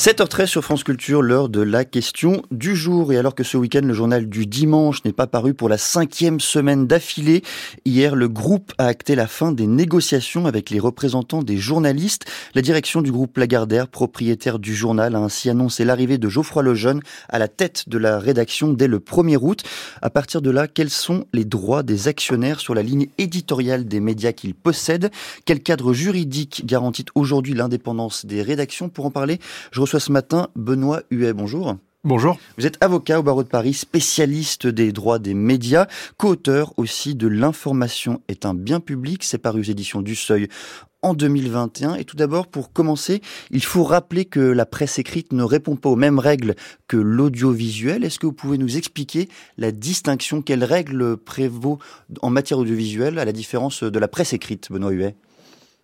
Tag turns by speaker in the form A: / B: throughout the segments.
A: 7h13 sur France Culture, l'heure de la question du jour. Et alors que ce week-end, le journal du dimanche n'est pas paru pour la cinquième semaine d'affilée, hier, le groupe a acté la fin des négociations avec les représentants des journalistes. La direction du groupe Lagardère, propriétaire du journal, a ainsi annoncé l'arrivée de Geoffroy Lejeune à la tête de la rédaction dès le 1er août. À partir de là, quels sont les droits des actionnaires sur la ligne éditoriale des médias qu'ils possèdent? Quel cadre juridique garantit aujourd'hui l'indépendance des rédactions? Pour en parler, je ce matin Benoît Huet. Bonjour.
B: Bonjour.
A: Vous êtes avocat au barreau de Paris, spécialiste des droits des médias, co-auteur aussi de L'information est un bien public, c'est paru aux éditions du Seuil en 2021. Et tout d'abord, pour commencer, il faut rappeler que la presse écrite ne répond pas aux mêmes règles que l'audiovisuel. Est-ce que vous pouvez nous expliquer la distinction, quelles règles prévaut en matière audiovisuelle à la différence de la presse écrite, Benoît Huet?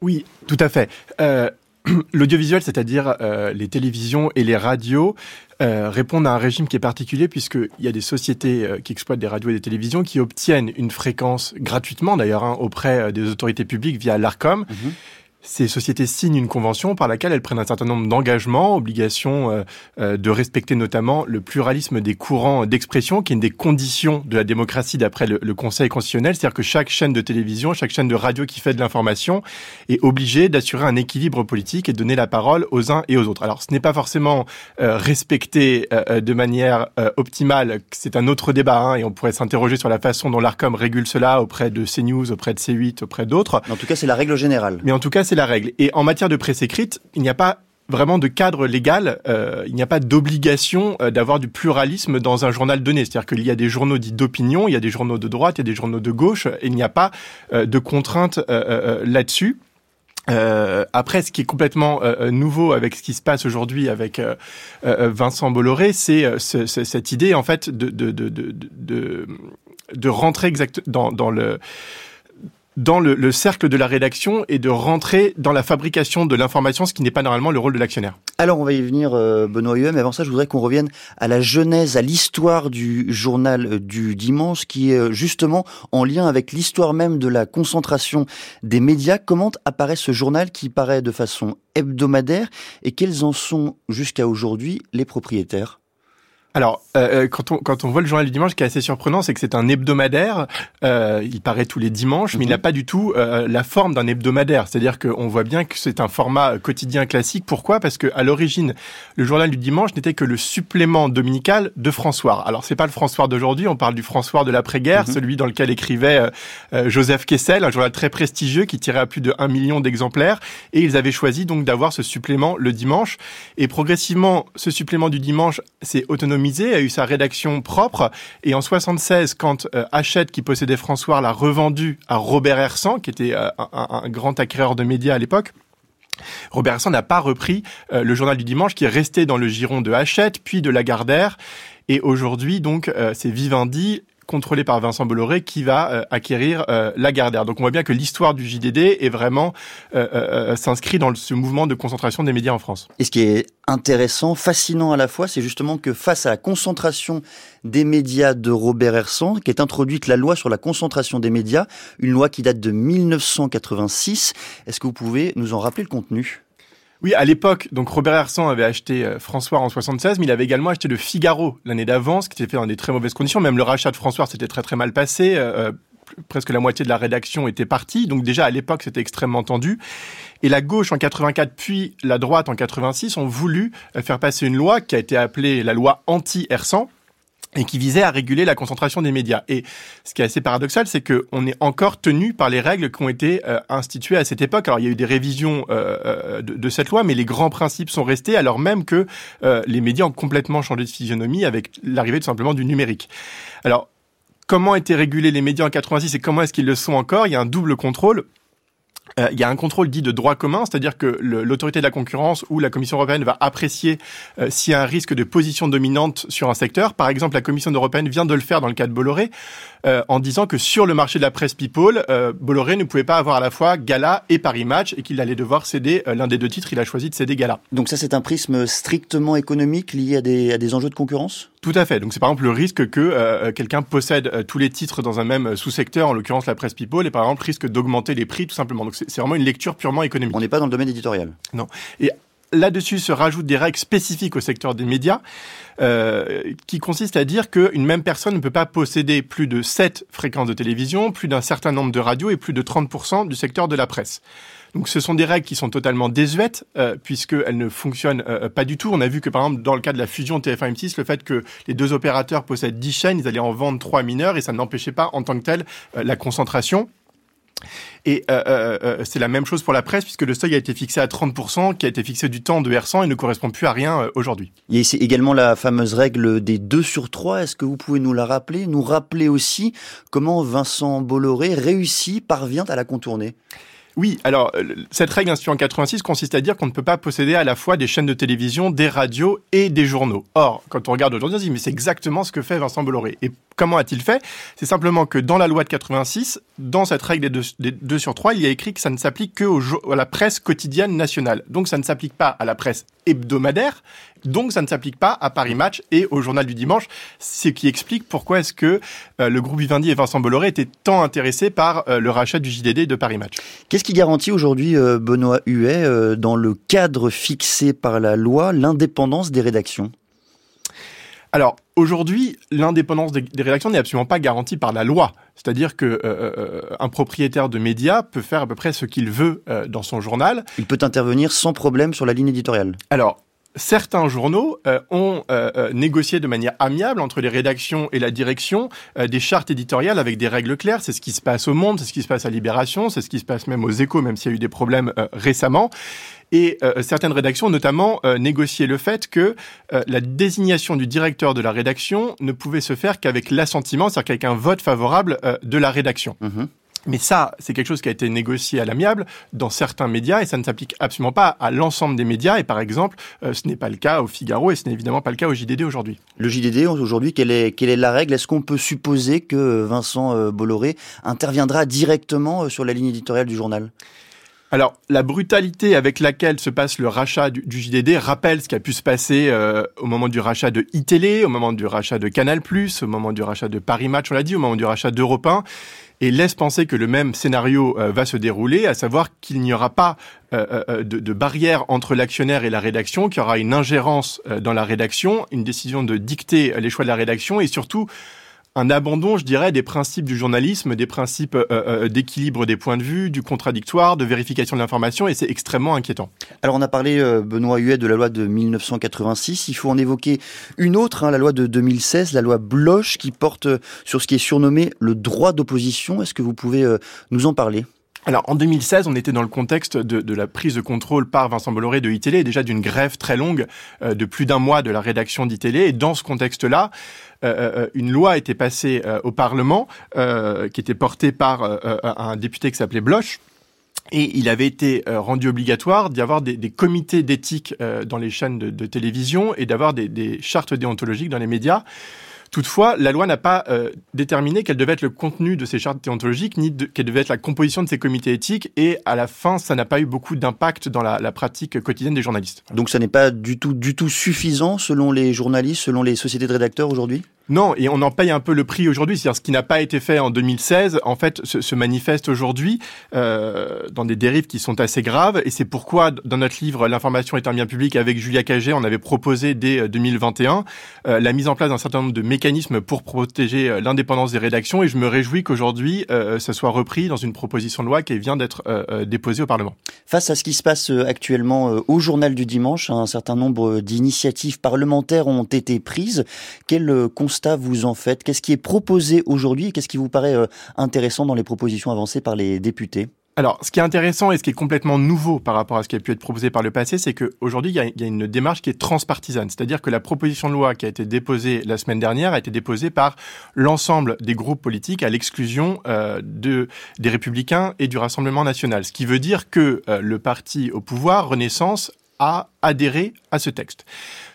B: Oui, tout à fait. Euh, L'audiovisuel, c'est-à-dire euh, les télévisions et les radios, euh, répondent à un régime qui est particulier puisqu'il y a des sociétés euh, qui exploitent des radios et des télévisions qui obtiennent une fréquence gratuitement d'ailleurs hein, auprès des autorités publiques via l'ARCOM. Mhm ces sociétés signent une convention par laquelle elles prennent un certain nombre d'engagements, obligations euh, euh, de respecter notamment le pluralisme des courants d'expression, qui est une des conditions de la démocratie d'après le, Conseil constitutionnel. C'est-à-dire que chaque chaîne de télévision, chaque chaîne de radio qui fait de l'information est obligée d'assurer un équilibre politique et de donner la parole aux uns et aux autres. Alors ce n'est pas forcément euh, respecté de manière optimale, c'est un autre débat, hein, et on pourrait s'interroger sur la façon dont l'ARCOM régule cela auprès de CNews, auprès de C8, auprès d'autres.
A: En tout cas, c'est la règle générale.
B: Mais en tout cas, c'est la règle. Et en matière de presse écrite, il n'y a pas vraiment de cadre légal, euh, il n'y a pas d'obligation euh, d'avoir du pluralisme dans un journal donné. C'est-à-dire qu'il y a des journaux dits d'opinion, il y a des journaux de droite, il y a des journaux de gauche, et il n'y a pas euh, de contraintes là-dessus. après, ce qui est complètement nouveau avec ce qui se passe aujourd'hui avec Vincent Bolloré, c'est cette idée en fait de rentrer exact dans, dans le dans le, cercle de la rédaction et de rentrer dans la fabrication de l'information, ce qui n'est pas normalement le rôle de l'actionnaire.
A: Alors on va y venir, euh, Benoît Huet, mais avant ça, je voudrais qu'on revienne à la genèse, à l'histoire du journal du dimanche, qui est euh, justement en lien avec l'histoire même de la concentration des médias. Comment apparaît ce journal qui paraît de façon hebdomadaire et quels en sont jusqu'à aujourd'hui les propriétaires?
B: Alors, euh, euh, quand, on, quand on voit le journal du dimanche, ce qui est assez surprenant, c'est que c'est un hebdomadaire. Euh, il paraît tous les dimanches, mais il n'a mhm. pas du tout euh, la forme d'un hebdomadaire. C'est-à-dire qu'on voit bien que c'est un format quotidien classique. Pourquoi? Parce que à l'origine, le journal du dimanche n'était que le supplément dominical de François. Alors, c'est pas le François d'aujourd'hui. On parle du François de l'après-guerre, mhm. celui dans lequel écrivait euh, Joseph Kessel, un journal très prestigieux qui tirait à plus de 1 million d'exemplaires. Et ils avaient choisi donc d'avoir ce supplément le dimanche. Et progressivement, ce supplément du dimanche s'est a eu sa rédaction propre. Et en 76, quand euh, Hachette, qui possédait François, l'a revendu à Robert Hersan, qui était euh, un, grand acquéreur de médias à l'époque, Robert Hersan n'a pas repris euh, le journal du dimanche qui est resté dans le giron de Hachette, puis de Lagardère. Et aujourd'hui, donc, c'est Vivendi contrôlé par Vincent Bolloré qui va euh, acquérir euh, Lagardère. Donc on voit bien que l'histoire du JDD est vraiment euh, s'inscrit dans ce mouvement de concentration des médias en France.
A: Et ce qui est intéressant, fascinant à la fois, c'est justement que face à la concentration des médias de Robert Hersan, qui est introduite la loi sur la concentration des médias, une loi qui date de 1986. Est-ce que vous pouvez nous en rappeler le contenu?
B: Oui, à l'époque, donc Robert Hersan avait acheté euh, François en 76, mais il avait également acheté le Figaro l'année d'avance, qui était fait dans des très mauvaises conditions. Même le rachat de François s'était très très mal passé. Euh, euh, presque la moitié de la rédaction était partie. Donc déjà à l'époque, c'était extrêmement tendu. Et la gauche en 84 puis la droite en 86 ont voulu faire passer une loi qui a été appelée la loi anti-Hersan et qui visait à réguler la concentration des médias. Et ce qui est assez paradoxal, c'est qu'on est encore tenu par les règles qui ont été euh, instituées à cette époque. Alors il y a eu des révisions euh, euh, de, de, cette loi, mais les grands principes sont restés, alors même que les médias ont complètement changé de physionomie avec l'arrivée tout simplement du numérique. Alors comment étaient régulés les médias en 86 et comment est-ce qu'ils le sont encore? Il y a un double contrôle. Euh, il y a un contrôle dit de droit commun, c'est-à-dire que l'autorité de la concurrence ou la Commission européenne va apprécier euh, s'il y a un risque de position dominante sur un secteur. Par exemple, la Commission européenne vient de le faire dans le cas de Bolloré, euh, en disant que sur le marché de la presse People, Bolloré ne pouvait pas avoir à la fois Gala et Paris Match et qu'il allait devoir céder l'un des deux titres. Il a choisi de céder Gala.
A: Donc ça, c'est un prisme strictement économique lié à des, à des enjeux de concurrence?
B: Tout à fait. Donc c'est par exemple le risque que euh, quelqu'un possède euh, tous les titres dans un même sous-secteur, en l'occurrence la presse People, et par exemple risque d'augmenter les prix tout simplement. Donc c'est vraiment une lecture purement économique.
A: On n'est pas dans le domaine éditorial?
B: Non. Et là-dessus se rajoutent des règles spécifiques au secteur des médias, euh, qui consistent à dire qu'une même personne ne peut pas posséder plus de 7 fréquences de télévision, plus d'un certain nombre de radios et plus de 30% du secteur de la presse. Donc ce sont des règles qui sont totalement désuètes euh, puisqu'elles ne fonctionnent euh, pas du tout. On a vu que par exemple dans le cas de la fusion TF1-M6, le fait que les deux opérateurs possèdent 10 chaînes, ils allaient en vendre 3 mineurs et ça n'empêchait pas en tant que tel euh, la concentration. Et euh, euh, euh, c'est la même chose pour la presse, puisque le seuil a été fixé à 30%, qui a été fixé du temps de R100 et ne correspond plus à rien euh, aujourd'hui.
A: Y a également la fameuse règle des 2 sur 3. Est-ce que vous pouvez nous la rappeler Nous rappeler aussi comment Vincent Bolloré réussit, parvient à la contourner?
B: Oui, alors euh, cette règle instituée en 86 consiste à dire qu'on ne peut pas posséder à la fois des chaînes de télévision, des radios et des journaux. Or, quand on regarde aujourd'hui, on se dit mais c'est exactement ce que fait Vincent Bolloré. Et comment a-t-il fait? C'est simplement que dans la loi de 86, dans cette règle des 2, sur 3, il y a écrit que ça ne s'applique que à la presse quotidienne nationale. Donc ça ne s'applique pas à la presse hebdomadaire, donc ça ne s'applique pas à Paris Match et au journal du dimanche, ce qui explique pourquoi est-ce que euh, le groupe Vivendi et Vincent Bolloré étaient tant intéressés par euh, le rachat du JDD de Paris Match.
A: Qu'est-ce qui garantit aujourd'hui, euh, Benoît Huet, dans le cadre fixé par la loi, l'indépendance des rédactions?
B: Alors aujourd'hui, l'indépendance des, rédactions n'est absolument pas garantie par la loi. C'est-à-dire que un propriétaire de médias peut faire à peu près ce qu'il veut dans son journal.
A: Il peut intervenir sans problème sur la ligne éditoriale.
B: Alors certains journaux euh, ont euh, euh, négocié de manière amiable entre les rédactions et la direction des chartes éditoriales avec des règles claires. C'est ce qui se passe au Monde, c'est ce qui se passe à Libération, c'est ce qui se passe même aux Échos, même s'il y a eu des problèmes récemment. Et certaines rédactions notamment négocié le fait que la désignation du directeur de la rédaction ne pouvait se faire qu'avec l'assentiment, c'est-à-dire qu'avec un vote favorable de la rédaction. Mmh mais ça, c'est quelque chose qui a été négocié à l'amiable dans certains médias et ça ne s'applique absolument pas à l'ensemble des médias. Et par exemple, euh, ce n'est pas le cas au Figaro et ce n'est évidemment pas le cas au JDD aujourd'hui.
A: Le JDD aujourd'hui, quelle est, la règle? Est-ce qu'on peut supposer que Vincent euh, Bolloré interviendra directement euh, sur la ligne éditoriale du journal?
B: Alors, la brutalité avec laquelle se passe le rachat du, JDD rappelle ce qui a pu se passer au moment du rachat de iTélé, au moment du rachat de Canal+, au moment du rachat de Paris Match, on l'a dit, au moment du rachat d'Europe 1 et laisse penser que le même scénario euh, va se dérouler, à savoir qu'il n'y aura pas euh, euh, de, de, barrière entre l'actionnaire et la rédaction, qu'il y aura une ingérence dans la rédaction, une décision de dicter les choix de la rédaction et surtout un abandon, je dirais, des principes du journalisme, des principes euh, euh, d'équilibre des points de vue, du contradictoire, de vérification de l'information, et c'est extrêmement inquiétant.
A: Alors on a parlé, euh, Benoît Huet, de la loi de 1986. Il faut en évoquer une autre, hein, la loi de 2016, la loi Bloch, qui porte sur ce qui est surnommé le droit d'opposition. Est-ce que vous pouvez nous en parler?
B: Alors en 2016, on était dans le contexte de, de, la prise de contrôle par Vincent Bolloré de ITélé, déjà d'une grève très longue euh, de plus d'un mois de la rédaction d'ITélé. Et dans ce contexte-là, euh, euh, une loi été passée au Parlement qui était portée par un député qui s'appelait Bloch. Et il avait été rendu obligatoire d'y avoir des, des comités d'éthique dans les chaînes de, de télévision et d'avoir des, des chartes déontologiques dans les médias. Toutefois, la loi n'a pas euh, déterminé quel devait être le contenu de ces chartes déontologiques, ni quelle devait être la composition de ces comités éthiques, et à la fin, ça n'a pas eu beaucoup d'impact dans la, la, pratique quotidienne des journalistes.
A: Donc ça n'est pas du tout, du tout suffisant selon les journalistes, selon les sociétés de rédacteurs aujourd'hui?
B: Non, et on en paye un peu le prix aujourd'hui. C'est-à-dire ce qui n'a pas été fait en 2016, en fait, se, manifeste aujourd'hui euh, dans des dérives qui sont assez graves. Et c'est pourquoi, dans notre livre L'information est un bien public, avec Julia Cagé, on avait proposé dès 2021 euh, euh, la mise en place d'un certain nombre de mécanismes pour protéger euh, l'indépendance des rédactions. Et je me réjouis qu'aujourd'hui, euh, ça soit repris dans une proposition de loi qui vient d'être euh, déposée au Parlement.
A: Face à ce qui se passe actuellement au Journal du Dimanche, un certain nombre d'initiatives parlementaires ont été prises. Quel vous en faites? Qu'est-ce qui est proposé aujourd'hui et qu'est-ce qui vous paraît euh, intéressant dans les propositions avancées par les députés?
B: Alors, ce qui est intéressant et ce qui est complètement nouveau par rapport à ce qui a pu être proposé par le passé, c'est qu'aujourd'hui, il, y a une démarche qui est transpartisane. C'est-à-dire que la proposition de loi qui a été déposée la semaine dernière a été déposée par l'ensemble des groupes politiques à l'exclusion euh, de, des Républicains et du Rassemblement national. Ce qui veut dire que euh, le parti au pouvoir, Renaissance, a adhéré à ce texte.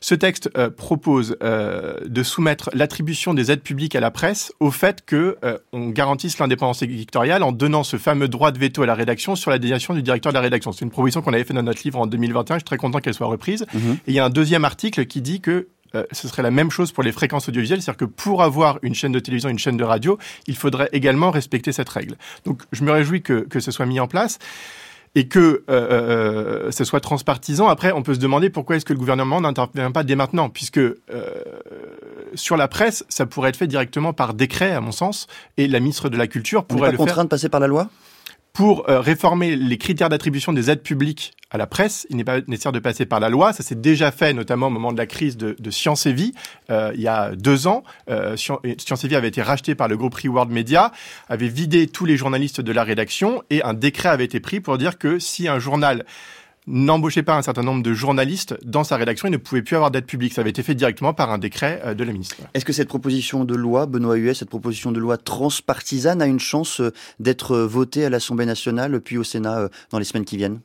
B: Ce texte euh, propose euh, de soumettre l'attribution des aides publiques à la presse au fait que euh, on garantisse l'indépendance éditoriale en donnant ce fameux droit de veto à la rédaction sur la désignation du directeur de la rédaction. C'est une proposition qu'on avait fait dans notre livre en 2021. Je suis très content qu'elle soit reprise. Mhm. Et il y a un deuxième article qui dit que euh, ce serait la même chose pour les fréquences audiovisuelles, c'est-à-dire que pour avoir une chaîne de télévision, une chaîne de radio, il faudrait également respecter cette règle. Donc je me réjouis que, que ce soit mis en place. Et que euh, ce soit transpartisan. Après, on peut se demander pourquoi est-ce que le gouvernement n'intervient pas dès maintenant, puisque sur la presse, ça pourrait être fait directement par décret, à mon sens, et la ministre de la Culture pourrait
A: on pas contraint de passer par la loi?
B: Pour euh, réformer les critères d'attribution des aides publiques à la presse, il n'est pas nécessaire de passer par la loi. Ça s'est déjà fait, notamment au moment de la crise de, de Science et Vie, euh, il y a deux ans. Euh, Science et Vie avait été racheté par le groupe Reward Media, avait vidé tous les journalistes de la rédaction, et un décret avait été pris pour dire que si un journal n'embauchait pas un certain nombre de journalistes dans sa rédaction, il ne pouvait plus avoir d'aide publique. Ça avait été fait directement par un décret euh, de la ministre.
A: Est-ce que cette proposition de loi, Benoît Huet, cette proposition de loi transpartisane a une chance euh, d'être euh, votée à l'Assemblée nationale puis au Sénat dans les semaines qui viennent?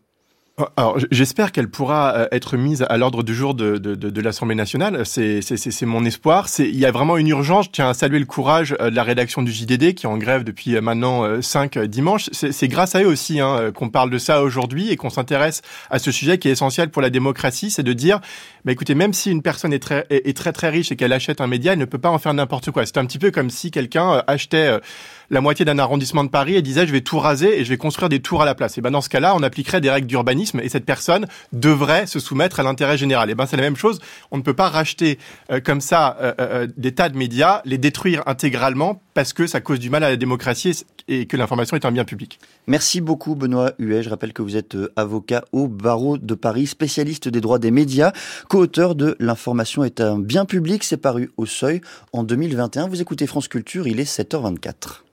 B: Alors, j'espère qu'elle pourra euh, être mise à l'ordre du jour de, de, de, de l'Assemblée nationale. C'est mon espoir. Il y a vraiment une urgence. Je tiens à saluer le courage euh, de la rédaction du JDD qui est en grève depuis euh, maintenant cinq dimanches. C'est grâce à eux aussi hein, qu'on parle de ça aujourd'hui et qu'on s'intéresse à ce sujet qui est essentiel pour la démocratie. C'est de dire, bah, écoutez, même si une personne est très, est, très très riche et qu'elle achète un média, elle ne peut pas en faire n'importe quoi. C'est un petit peu comme si quelqu'un achetait la moitié d'un arrondissement de Paris et disait, je vais tout raser et je vais construire des tours à la place. Et ben dans ce cas-là, on appliquerait des règles d'urbanisme et cette personne devrait se soumettre à l'intérêt général. Et ben c'est la même chose. On ne peut pas racheter euh, comme ça euh, euh, des tas de médias, les détruire intégralement parce que ça cause du mal à la démocratie et que l'information est un bien public.
A: Merci beaucoup Benoît Huet. Je rappelle que vous êtes avocat au barreau de Paris, spécialiste des droits des médias, co-auteur de L'information est un bien public, c'est paru au seuil en 2021. Vous écoutez France Culture, il est 7h24.